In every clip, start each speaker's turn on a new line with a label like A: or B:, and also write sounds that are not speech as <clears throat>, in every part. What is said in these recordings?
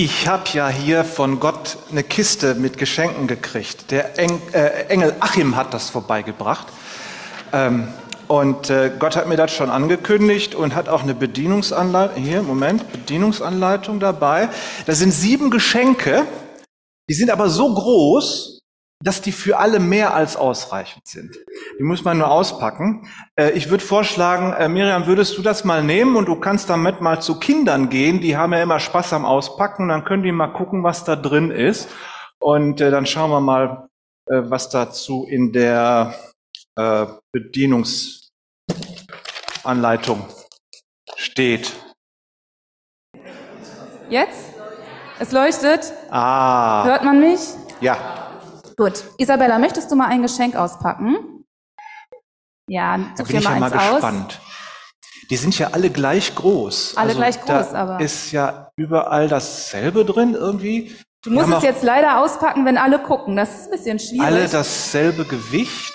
A: Ich habe ja hier von Gott eine Kiste mit Geschenken gekriegt. Der Eng, äh, Engel Achim hat das vorbeigebracht. Ähm, und äh, Gott hat mir das schon angekündigt und hat auch eine Bedienungsanleitung, hier, Moment, Bedienungsanleitung dabei. Da sind sieben Geschenke, die sind aber so groß, dass die für alle mehr als ausreichend sind. Die muss man nur auspacken. Äh, ich würde vorschlagen, äh, Miriam, würdest du das mal nehmen und du kannst damit mal zu Kindern gehen. Die haben ja immer Spaß am Auspacken. Dann können die mal gucken, was da drin ist. Und äh, dann schauen wir mal, was dazu in der Bedienungsanleitung steht.
B: Jetzt? Es leuchtet?
A: Ah.
B: Hört man mich?
A: Ja.
B: Gut. Isabella, möchtest du mal ein Geschenk auspacken? Ja,
A: such da bin ich ja mal gespannt. Die sind ja alle gleich groß.
B: Alle also gleich groß, aber.
A: Ist ja überall dasselbe drin irgendwie.
B: Du musst es jetzt leider auspacken, wenn alle gucken. Das ist ein bisschen schwierig.
A: Alle dasselbe Gewicht.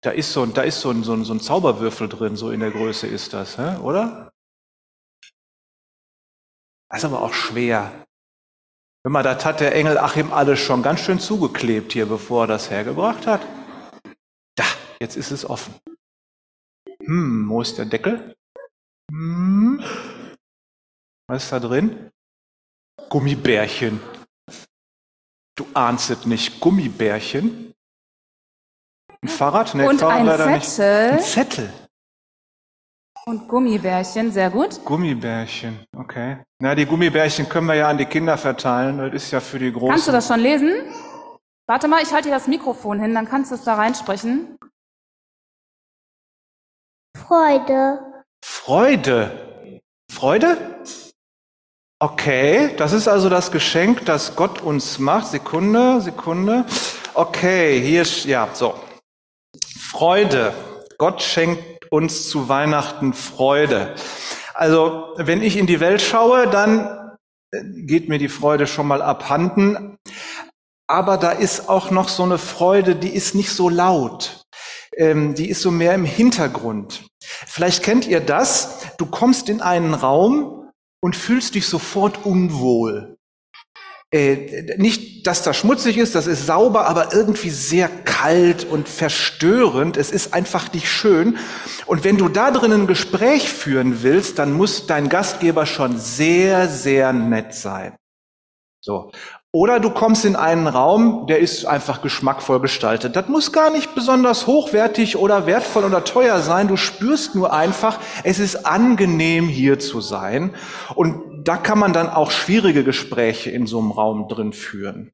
A: Da ist so, da ist so ein, so ein, so ein Zauberwürfel drin, so in der Größe ist das, hä? oder? Das ist aber auch schwer. Hör mal, das hat der Engel Achim alles schon ganz schön zugeklebt hier, bevor er das hergebracht hat. Da, jetzt ist es offen. Hm, wo ist der Deckel? Hm, was ist da drin? Gummibärchen. Du ahnst es nicht. Gummibärchen. Ein Fahrrad?
B: Nee, Und Fahrrad ein Zettel.
A: Nicht. Ein Zettel.
B: Und Gummibärchen, sehr gut.
A: Gummibärchen, okay. Na, die Gummibärchen können wir ja an die Kinder verteilen. Das ist ja für die Großen.
B: Kannst du das schon lesen? Warte mal, ich halte dir das Mikrofon hin, dann kannst du es da reinsprechen.
C: Freude.
A: Freude. Freude? Okay, das ist also das Geschenk, das Gott uns macht. Sekunde, Sekunde. Okay, hier ist, ja, so. Freude. Gott schenkt uns zu Weihnachten Freude. Also wenn ich in die Welt schaue, dann äh, geht mir die Freude schon mal abhanden. Aber da ist auch noch so eine Freude, die ist nicht so laut. Ähm, die ist so mehr im Hintergrund. Vielleicht kennt ihr das. Du kommst in einen Raum und fühlst dich sofort unwohl. Äh, nicht, dass das schmutzig ist, das ist sauber, aber irgendwie sehr kalt und verstörend. Es ist einfach nicht schön. Und wenn du da drin ein Gespräch führen willst, dann muss dein Gastgeber schon sehr, sehr nett sein. So. Oder du kommst in einen Raum, der ist einfach geschmackvoll gestaltet. Das muss gar nicht besonders hochwertig oder wertvoll oder teuer sein. Du spürst nur einfach, es ist angenehm hier zu sein. Und da kann man dann auch schwierige Gespräche in so einem Raum drin führen.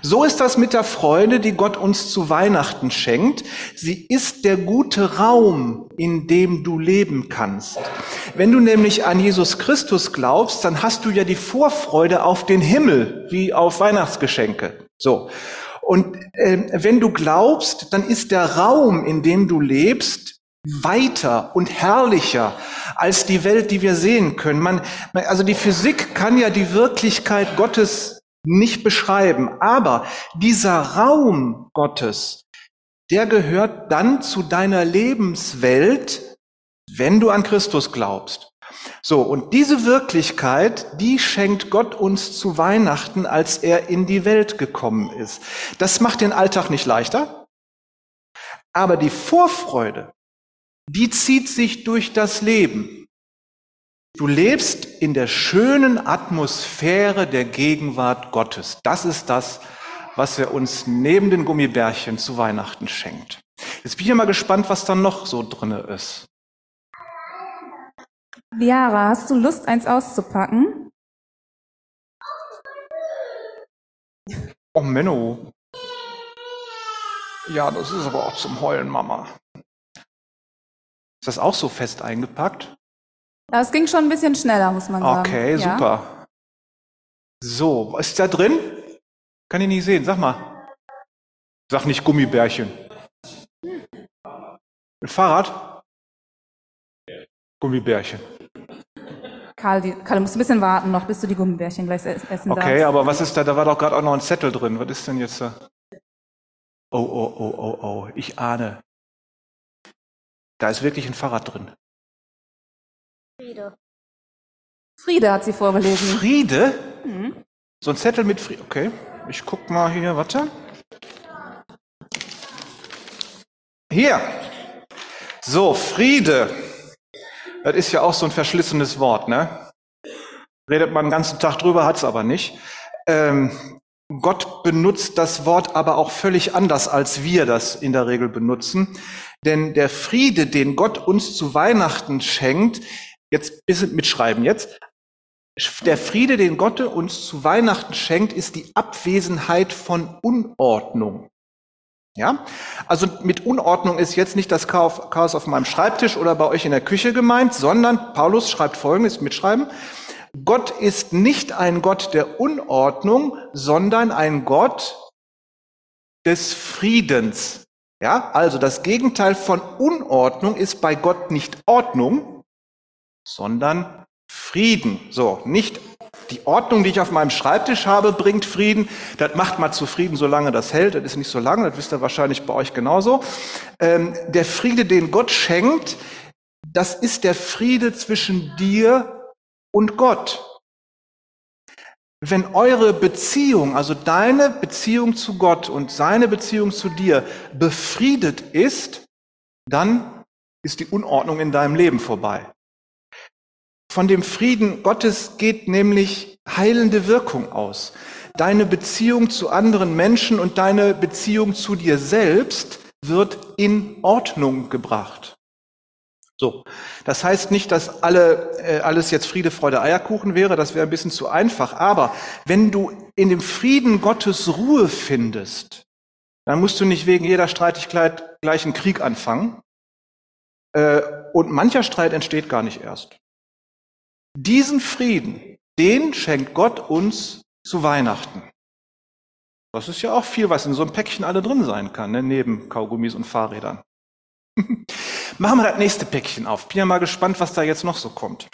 A: So ist das mit der Freude, die Gott uns zu Weihnachten schenkt. Sie ist der gute Raum, in dem du leben kannst. Wenn du nämlich an Jesus Christus glaubst, dann hast du ja die Vorfreude auf den Himmel, wie auf Weihnachtsgeschenke. So. Und äh, wenn du glaubst, dann ist der Raum, in dem du lebst, weiter und herrlicher als die Welt, die wir sehen können. Man, also die Physik kann ja die Wirklichkeit Gottes nicht beschreiben. Aber dieser Raum Gottes, der gehört dann zu deiner Lebenswelt, wenn du an Christus glaubst. So, und diese Wirklichkeit, die schenkt Gott uns zu Weihnachten, als er in die Welt gekommen ist. Das macht den Alltag nicht leichter, aber die Vorfreude, die zieht sich durch das Leben. Du lebst in der schönen Atmosphäre der Gegenwart Gottes. Das ist das, was er uns neben den Gummibärchen zu Weihnachten schenkt. Jetzt bin ich mal gespannt, was da noch so drinne ist.
B: Liara, hast du Lust, eins auszupacken?
A: Oh Menno. Ja, das ist aber auch zum Heulen, Mama. Ist das auch so fest eingepackt?
B: Das ging schon ein bisschen schneller, muss man sagen.
A: Okay, ja. super. So, was ist da drin? Kann ich nicht sehen, sag mal. Sag nicht Gummibärchen. Ein Fahrrad? Gummibärchen.
B: Karl, die, Karl, du musst ein bisschen warten noch, bis du die Gummibärchen gleich essen darfst.
A: Okay, aber was ist da? Da war doch gerade auch noch ein Zettel drin. Was ist denn jetzt da? Oh, oh, oh, oh, oh. Ich ahne. Da ist wirklich ein Fahrrad drin.
C: Friede.
B: Friede hat sie vorgelesen.
A: Friede? So ein Zettel mit Friede. Okay, ich guck mal hier, warte. Hier. So, Friede. Das ist ja auch so ein verschlissenes Wort, ne? Redet man den ganzen Tag drüber, hat's aber nicht. Ähm, Gott benutzt das Wort aber auch völlig anders, als wir das in der Regel benutzen. Denn der Friede, den Gott uns zu Weihnachten schenkt, jetzt bisschen mitschreiben jetzt, der Friede, den Gott uns zu Weihnachten schenkt, ist die Abwesenheit von Unordnung. Ja, also mit Unordnung ist jetzt nicht das Chaos auf meinem Schreibtisch oder bei euch in der Küche gemeint, sondern Paulus schreibt Folgendes, mitschreiben. Gott ist nicht ein Gott der Unordnung, sondern ein Gott des Friedens. Ja, also das Gegenteil von Unordnung ist bei Gott nicht Ordnung, sondern Frieden. So, nicht die Ordnung, die ich auf meinem Schreibtisch habe, bringt Frieden. Das macht mal zufrieden, solange das hält. Das ist nicht so lange, das wisst ihr wahrscheinlich bei euch genauso. Ähm, der Friede, den Gott schenkt, das ist der Friede zwischen dir und Gott. Wenn eure Beziehung, also deine Beziehung zu Gott und seine Beziehung zu dir befriedet ist, dann ist die Unordnung in deinem Leben vorbei. Von dem Frieden Gottes geht nämlich heilende Wirkung aus. Deine Beziehung zu anderen Menschen und deine Beziehung zu dir selbst wird in Ordnung gebracht. So, das heißt nicht, dass alle, äh, alles jetzt Friede, Freude, Eierkuchen wäre, das wäre ein bisschen zu einfach. Aber wenn du in dem Frieden Gottes Ruhe findest, dann musst du nicht wegen jeder Streitigkeit gleich einen Krieg anfangen. Äh, und mancher Streit entsteht gar nicht erst. Diesen Frieden, den schenkt Gott uns zu Weihnachten. Das ist ja auch viel, was in so einem Päckchen alle drin sein kann, ne? neben Kaugummis und Fahrrädern. Machen wir das nächste Päckchen auf. Bin ja mal gespannt, was da jetzt noch so kommt.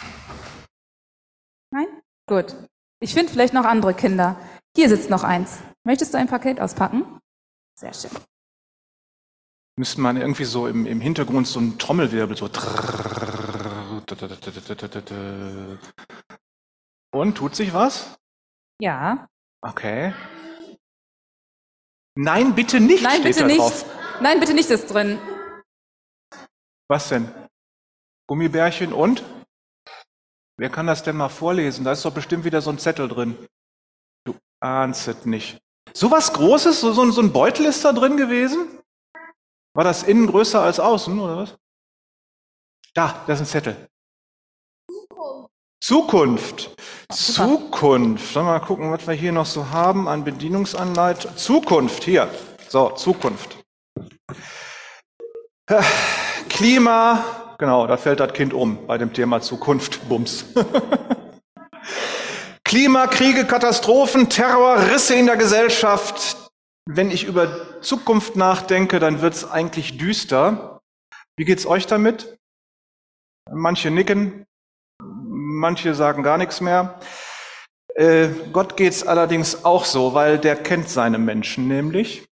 B: Nein? Gut. Ich finde vielleicht noch andere Kinder. Hier sitzt noch eins. Möchtest du ein Paket auspacken? Sehr schön.
A: Müsste man irgendwie so im, im Hintergrund so einen Trommelwirbel so. Und tut sich was?
B: Ja.
A: Okay. Nein, bitte nicht.
B: Nein, bitte nicht.
A: Drauf.
B: Nein, bitte nicht ist drin.
A: Was denn? Gummibärchen und? Wer kann das denn mal vorlesen? Da ist doch bestimmt wieder so ein Zettel drin. Du ahnst es nicht. So was Großes, so, so, so ein Beutel ist da drin gewesen? War das innen größer als außen, oder was? Da, da ist ein Zettel. Zukunft. Zukunft. Sollen wir mal gucken, was wir hier noch so haben an Bedienungsanleitung. Zukunft, hier. So, Zukunft. Klima, genau, da fällt das Kind um bei dem Thema Zukunft. Bums. <laughs> Klima, Kriege, Katastrophen, Terror, Risse in der Gesellschaft. Wenn ich über Zukunft nachdenke, dann wird es eigentlich düster. Wie geht's euch damit? Manche nicken, manche sagen gar nichts mehr. Äh, Gott geht's allerdings auch so, weil der kennt seine Menschen nämlich.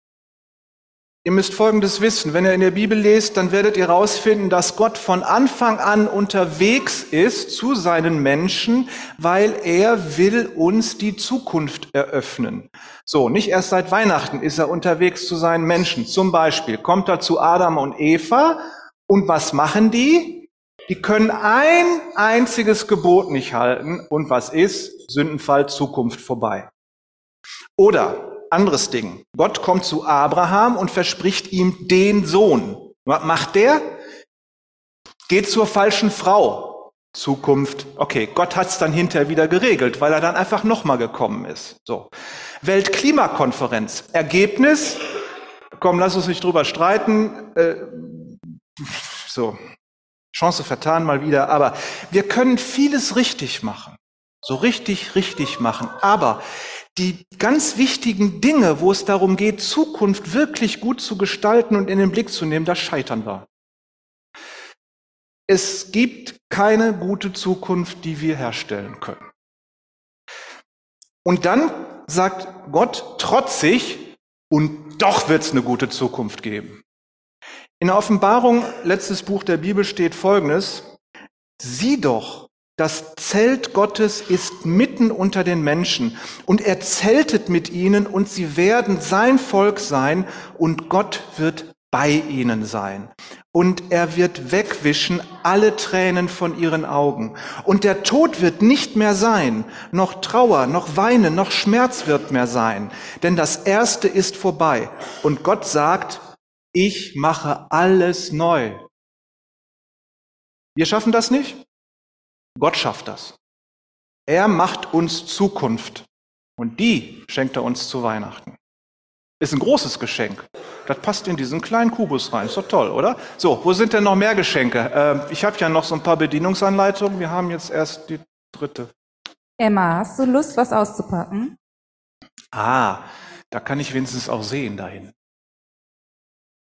A: Ihr müsst Folgendes wissen, wenn ihr in der Bibel lest, dann werdet ihr herausfinden, dass Gott von Anfang an unterwegs ist zu seinen Menschen, weil er will uns die Zukunft eröffnen. So, nicht erst seit Weihnachten ist er unterwegs zu seinen Menschen. Zum Beispiel kommt er zu Adam und Eva und was machen die? Die können ein einziges Gebot nicht halten und was ist? Sündenfall, Zukunft vorbei. Oder anderes Ding. Gott kommt zu Abraham und verspricht ihm den Sohn. Was macht der? Geht zur falschen Frau. Zukunft. Okay, Gott hat es dann hinterher wieder geregelt, weil er dann einfach nochmal gekommen ist. So. Weltklimakonferenz. Ergebnis. Komm, lass uns nicht drüber streiten. Äh, so. Chance vertan mal wieder. Aber wir können vieles richtig machen. So richtig, richtig machen. Aber die ganz wichtigen Dinge, wo es darum geht, Zukunft wirklich gut zu gestalten und in den Blick zu nehmen, da scheitern wir. Es gibt keine gute Zukunft, die wir herstellen können. Und dann sagt Gott trotzig, und doch wird es eine gute Zukunft geben. In der Offenbarung, letztes Buch der Bibel, steht Folgendes. Sieh doch, das Zelt Gottes ist mitten unter den Menschen und er zeltet mit ihnen und sie werden sein Volk sein und Gott wird bei ihnen sein. Und er wird wegwischen alle Tränen von ihren Augen. Und der Tod wird nicht mehr sein, noch Trauer, noch Weinen, noch Schmerz wird mehr sein. Denn das Erste ist vorbei. Und Gott sagt, ich mache alles neu. Wir schaffen das nicht? Gott schafft das. Er macht uns Zukunft. Und die schenkt er uns zu Weihnachten. Ist ein großes Geschenk. Das passt in diesen kleinen Kubus rein. Ist doch toll, oder? So, wo sind denn noch mehr Geschenke? Äh, ich habe ja noch so ein paar Bedienungsanleitungen. Wir haben jetzt erst die dritte.
B: Emma, hast du Lust, was auszupacken?
A: Ah, da kann ich wenigstens auch sehen dahin.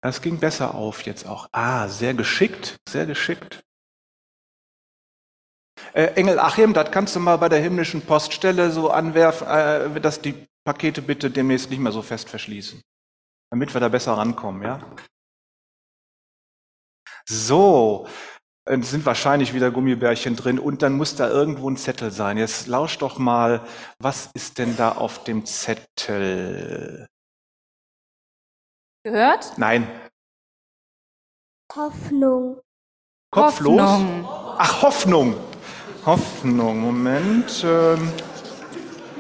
A: Das ging besser auf jetzt auch. Ah, sehr geschickt, sehr geschickt. Äh, Engel Achim, das kannst du mal bei der himmlischen Poststelle so anwerfen, äh, dass die Pakete bitte demnächst nicht mehr so fest verschließen, damit wir da besser rankommen, ja? So, es sind wahrscheinlich wieder Gummibärchen drin und dann muss da irgendwo ein Zettel sein. Jetzt lausch doch mal, was ist denn da auf dem Zettel?
B: Gehört?
A: Nein.
C: Hoffnung.
A: Kopflos?
B: Hoffnung.
A: Ach, Hoffnung. Hoffnung, Moment. Ähm.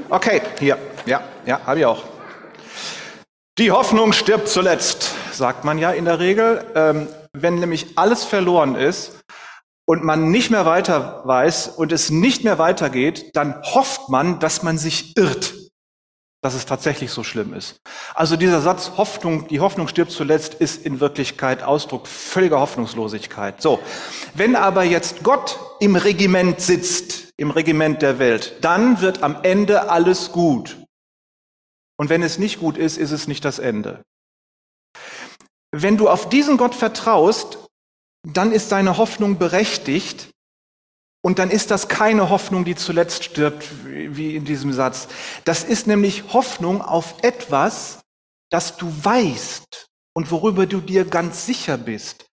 A: Okay, hier. Ja, ja, habe ich auch. Die Hoffnung stirbt zuletzt, sagt man ja in der Regel. Ähm, wenn nämlich alles verloren ist und man nicht mehr weiter weiß und es nicht mehr weitergeht, dann hofft man, dass man sich irrt, dass es tatsächlich so schlimm ist. Also dieser Satz Hoffnung, die Hoffnung stirbt zuletzt, ist in Wirklichkeit Ausdruck völliger Hoffnungslosigkeit. So. Wenn aber jetzt Gott im Regiment sitzt, im Regiment der Welt, dann wird am Ende alles gut. Und wenn es nicht gut ist, ist es nicht das Ende. Wenn du auf diesen Gott vertraust, dann ist deine Hoffnung berechtigt und dann ist das keine Hoffnung, die zuletzt stirbt, wie in diesem Satz. Das ist nämlich Hoffnung auf etwas, das du weißt und worüber du dir ganz sicher bist.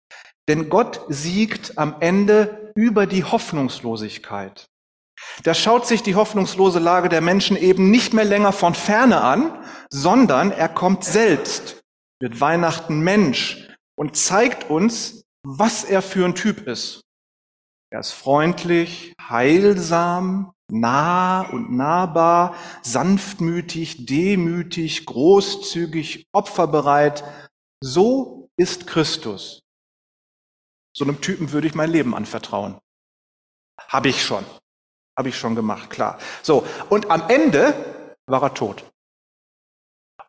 A: Denn Gott siegt am Ende über die Hoffnungslosigkeit. Da schaut sich die hoffnungslose Lage der Menschen eben nicht mehr länger von ferne an, sondern er kommt selbst, wird Weihnachten Mensch und zeigt uns, was er für ein Typ ist. Er ist freundlich, heilsam, nah und nahbar, sanftmütig, demütig, großzügig, opferbereit. So ist Christus. So einem Typen würde ich mein Leben anvertrauen. Habe ich schon. Habe ich schon gemacht, klar. So, und am Ende war er tot.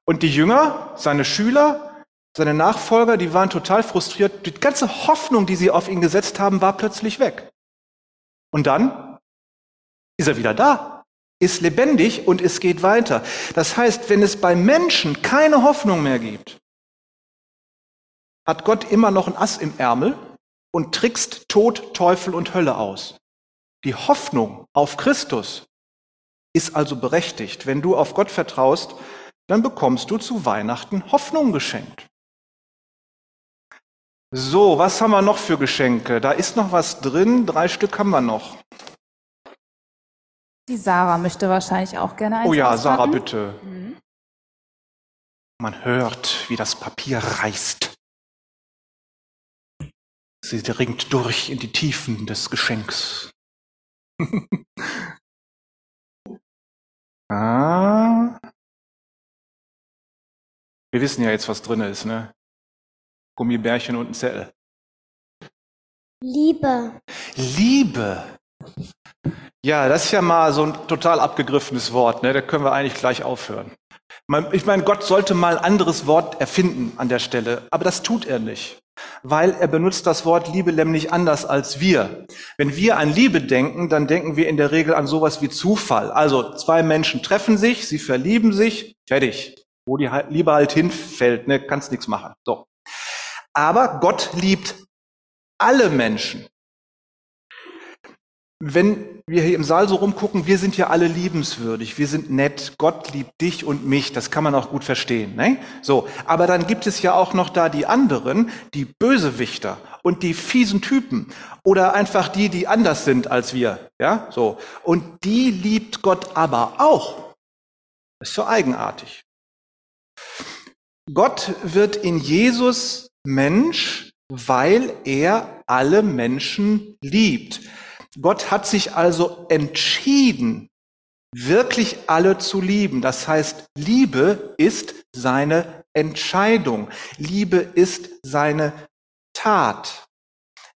A: Und die Jünger, seine Schüler, seine Nachfolger, die waren total frustriert. Die ganze Hoffnung, die sie auf ihn gesetzt haben, war plötzlich weg. Und dann ist er wieder da, ist lebendig und es geht weiter. Das heißt, wenn es bei Menschen keine Hoffnung mehr gibt, hat Gott immer noch ein Ass im Ärmel und trickst Tod, Teufel und Hölle aus. Die Hoffnung auf Christus ist also berechtigt. Wenn du auf Gott vertraust, dann bekommst du zu Weihnachten Hoffnung geschenkt. So, was haben wir noch für Geschenke? Da ist noch was drin. Drei Stück haben wir noch.
B: Die Sarah möchte wahrscheinlich auch gerne eins
A: Oh ja,
B: auspacken.
A: Sarah, bitte.
B: Mhm.
A: Man hört, wie das Papier reißt. Sie dringt durch in die Tiefen des Geschenks. <laughs> ah. Wir wissen ja jetzt, was drin ist, ne? Gummibärchen und ein Zettel.
C: Liebe.
A: Liebe. Ja, das ist ja mal so ein total abgegriffenes Wort, ne? Da können wir eigentlich gleich aufhören. Ich meine, Gott sollte mal ein anderes Wort erfinden an der Stelle, aber das tut er nicht, weil er benutzt das Wort Liebe nämlich anders als wir. Wenn wir an Liebe denken, dann denken wir in der Regel an sowas wie Zufall. Also zwei Menschen treffen sich, sie verlieben sich, fertig. Wo die Liebe halt hinfällt, ne, kannst nichts machen. So. Aber Gott liebt alle Menschen. wenn wir hier im Saal so rumgucken, wir sind ja alle liebenswürdig, wir sind nett, Gott liebt dich und mich, das kann man auch gut verstehen. Ne? So, aber dann gibt es ja auch noch da die anderen, die Bösewichter und die fiesen Typen oder einfach die, die anders sind als wir. Ja, so. Und die liebt Gott aber auch. ist so eigenartig. Gott wird in Jesus Mensch, weil er alle Menschen liebt. Gott hat sich also entschieden, wirklich alle zu lieben. Das heißt, Liebe ist seine Entscheidung. Liebe ist seine Tat.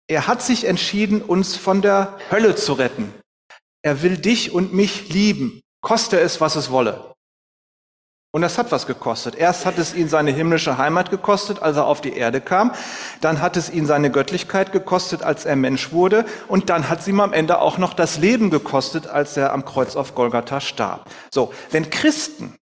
A: Er hat sich entschieden, uns von der Hölle zu retten. Er will dich und mich lieben, koste es, was es wolle. Und das hat was gekostet. Erst hat es ihn seine himmlische Heimat gekostet, als er auf die Erde kam. Dann hat es ihn seine Göttlichkeit gekostet, als er Mensch wurde. Und dann hat es ihm am Ende auch noch das Leben gekostet, als er am Kreuz auf Golgatha starb. So, wenn Christen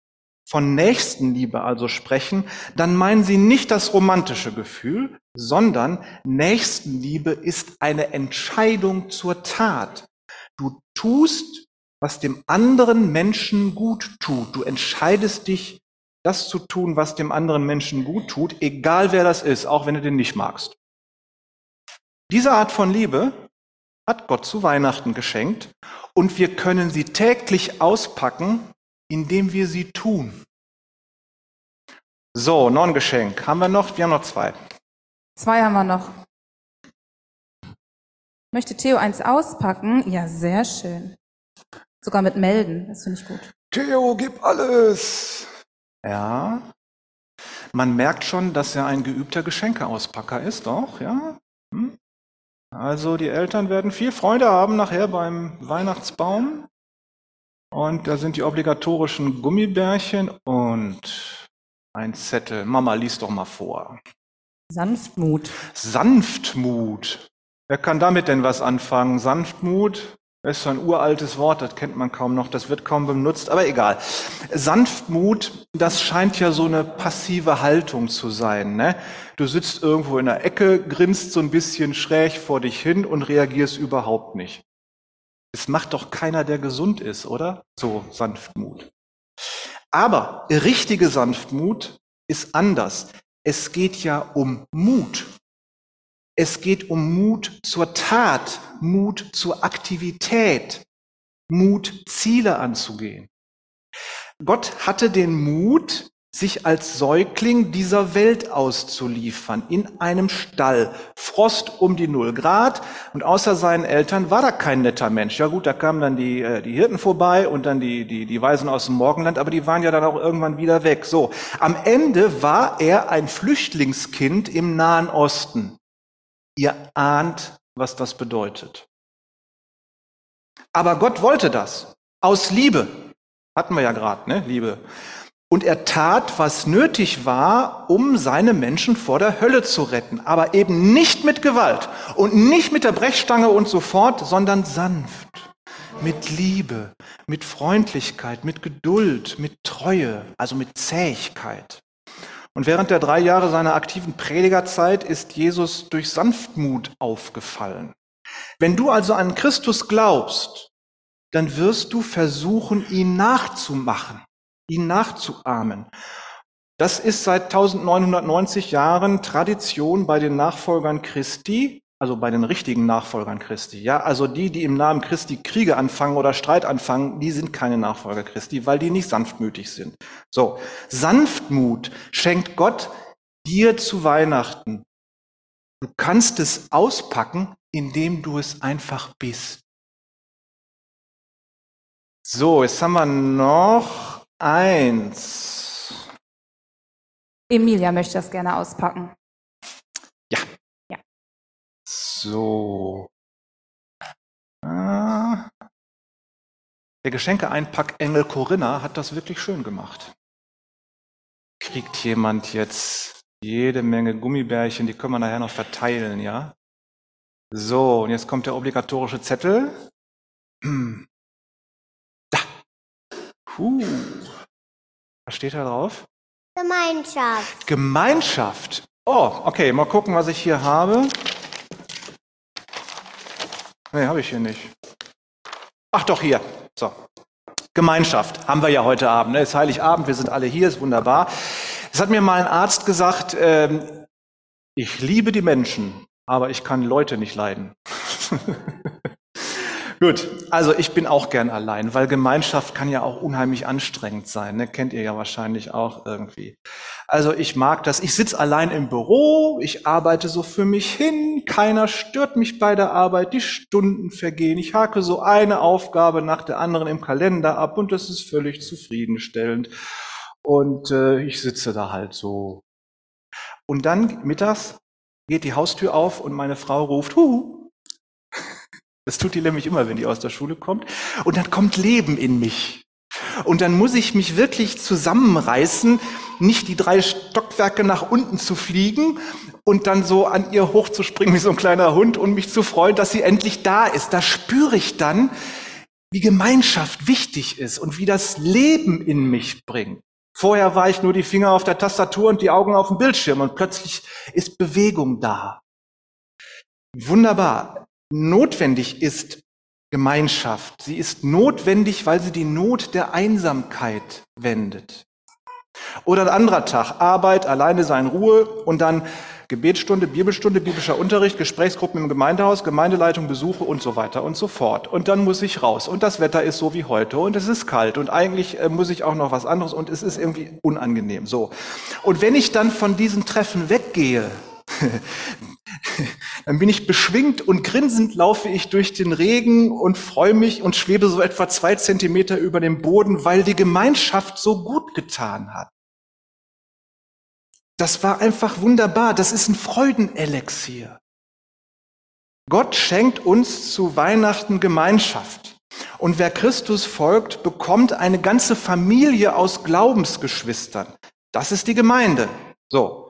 A: von Nächstenliebe also sprechen, dann meinen sie nicht das romantische Gefühl, sondern Nächstenliebe ist eine Entscheidung zur Tat. Du tust was dem anderen Menschen gut tut. Du entscheidest dich, das zu tun, was dem anderen Menschen gut tut, egal wer das ist, auch wenn du den nicht magst. Diese Art von Liebe hat Gott zu Weihnachten geschenkt und wir können sie täglich auspacken, indem wir sie tun. So, noch ein Geschenk. Haben wir noch? Wir haben noch zwei.
B: Zwei haben wir noch. Möchte Theo eins auspacken? Ja, sehr schön. Sogar mit melden, das finde ich gut.
A: Theo, gib alles. Ja. Man merkt schon, dass er ein geübter Geschenkeauspacker ist, doch, ja. Hm? Also die Eltern werden viel Freude haben nachher beim Weihnachtsbaum. Und da sind die obligatorischen Gummibärchen und ein Zettel. Mama, lies doch mal vor.
B: Sanftmut.
A: Sanftmut. Wer kann damit denn was anfangen? Sanftmut? Das ist so ein uraltes Wort, das kennt man kaum noch, das wird kaum benutzt, aber egal. Sanftmut, das scheint ja so eine passive Haltung zu sein. Ne? Du sitzt irgendwo in der Ecke, grinst so ein bisschen schräg vor dich hin und reagierst überhaupt nicht. Es macht doch keiner, der gesund ist, oder? So Sanftmut. Aber richtige Sanftmut ist anders. Es geht ja um Mut. Es geht um Mut zur Tat, Mut zur Aktivität, Mut, Ziele anzugehen. Gott hatte den Mut, sich als Säugling dieser Welt auszuliefern, in einem Stall, Frost um die Null Grad und außer seinen Eltern war da kein netter Mensch. Ja gut, da kamen dann die, äh, die Hirten vorbei und dann die, die, die Weisen aus dem Morgenland, aber die waren ja dann auch irgendwann wieder weg. So, am Ende war er ein Flüchtlingskind im Nahen Osten. Ihr ahnt, was das bedeutet. Aber Gott wollte das. Aus Liebe. Hatten wir ja gerade, ne? Liebe. Und er tat, was nötig war, um seine Menschen vor der Hölle zu retten. Aber eben nicht mit Gewalt und nicht mit der Brechstange und so fort, sondern sanft. Mit Liebe, mit Freundlichkeit, mit Geduld, mit Treue, also mit Zähigkeit. Und während der drei Jahre seiner aktiven Predigerzeit ist Jesus durch Sanftmut aufgefallen. Wenn du also an Christus glaubst, dann wirst du versuchen, ihn nachzumachen, ihn nachzuahmen. Das ist seit 1990 Jahren Tradition bei den Nachfolgern Christi, also bei den richtigen Nachfolgern Christi. Ja, also die, die im Namen Christi Kriege anfangen oder Streit anfangen, die sind keine Nachfolger Christi, weil die nicht sanftmütig sind. So. Sanftmut schenkt Gott dir zu Weihnachten. Du kannst es auspacken, indem du es einfach bist. So, jetzt haben wir noch eins.
B: Emilia möchte das gerne auspacken.
A: So. Ah. Der Geschenke-Einpackengel Corinna hat das wirklich schön gemacht. Kriegt jemand jetzt jede Menge Gummibärchen, die können wir nachher noch verteilen, ja? So, und jetzt kommt der obligatorische Zettel. <clears throat> Da. Puh. Was steht da drauf?
C: Gemeinschaft.
A: Gemeinschaft. Oh, okay, mal gucken, was ich hier habe. Nee, habe ich hier nicht. Ach doch, hier. So. Gemeinschaft haben wir ja heute Abend. Ne? Es ist Heiligabend, wir sind alle hier, ist wunderbar. Es hat mir mal ein Arzt gesagt, ähm, ich liebe die Menschen, aber ich kann Leute nicht leiden. <laughs> Gut, also ich bin auch gern allein, weil Gemeinschaft kann ja auch unheimlich anstrengend sein. Ne? Kennt ihr ja wahrscheinlich auch irgendwie. Also ich mag das. Ich sitze allein im Büro, ich arbeite so für mich hin, keiner stört mich bei der Arbeit, die Stunden vergehen. Ich hake so eine Aufgabe nach der anderen im Kalender ab und das ist völlig zufriedenstellend. Und äh, ich sitze da halt so. Und dann mittags geht die Haustür auf und meine Frau ruft, Huhu, das tut die nämlich immer, wenn die aus der Schule kommt. Und dann kommt Leben in mich. Und dann muss ich mich wirklich zusammenreißen, nicht die drei Stockwerke nach unten zu fliegen und dann so an ihr hochzuspringen wie so ein kleiner Hund und mich zu freuen, dass sie endlich da ist. Da spüre ich dann, wie Gemeinschaft wichtig ist und wie das Leben in mich bringt. Vorher war ich nur die Finger auf der Tastatur und die Augen auf dem Bildschirm und plötzlich ist Bewegung da. Wunderbar notwendig ist Gemeinschaft. Sie ist notwendig, weil sie die Not der Einsamkeit wendet. Oder ein anderer Tag, Arbeit, alleine sein, Ruhe und dann Gebetsstunde, Bibelstunde, biblischer Unterricht, Gesprächsgruppen im Gemeindehaus, Gemeindeleitung, Besuche und so weiter und so fort. Und dann muss ich raus. Und das Wetter ist so wie heute und es ist kalt und eigentlich äh, muss ich auch noch was anderes und es ist irgendwie unangenehm. So. Und wenn ich dann von diesen Treffen weggehe, <laughs> Dann bin ich beschwingt und grinsend laufe ich durch den Regen und freue mich und schwebe so etwa zwei Zentimeter über dem Boden, weil die Gemeinschaft so gut getan hat. Das war einfach wunderbar. Das ist ein Freudenelixier. Gott schenkt uns zu Weihnachten Gemeinschaft. Und wer Christus folgt, bekommt eine ganze Familie aus Glaubensgeschwistern. Das ist die Gemeinde. So.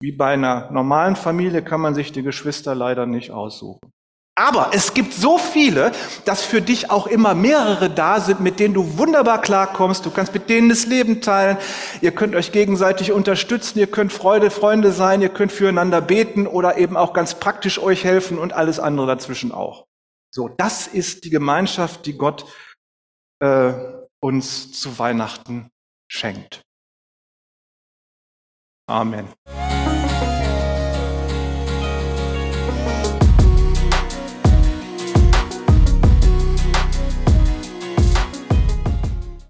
A: Wie bei einer normalen Familie kann man sich die Geschwister leider nicht aussuchen. Aber es gibt so viele, dass für dich auch immer mehrere da sind, mit denen du wunderbar klarkommst. Du kannst mit denen das Leben teilen. Ihr könnt euch gegenseitig unterstützen. Ihr könnt Freude, Freunde sein. Ihr könnt füreinander beten oder eben auch ganz praktisch euch helfen und alles andere dazwischen auch. So, das ist die Gemeinschaft, die Gott äh, uns zu Weihnachten schenkt. Amen.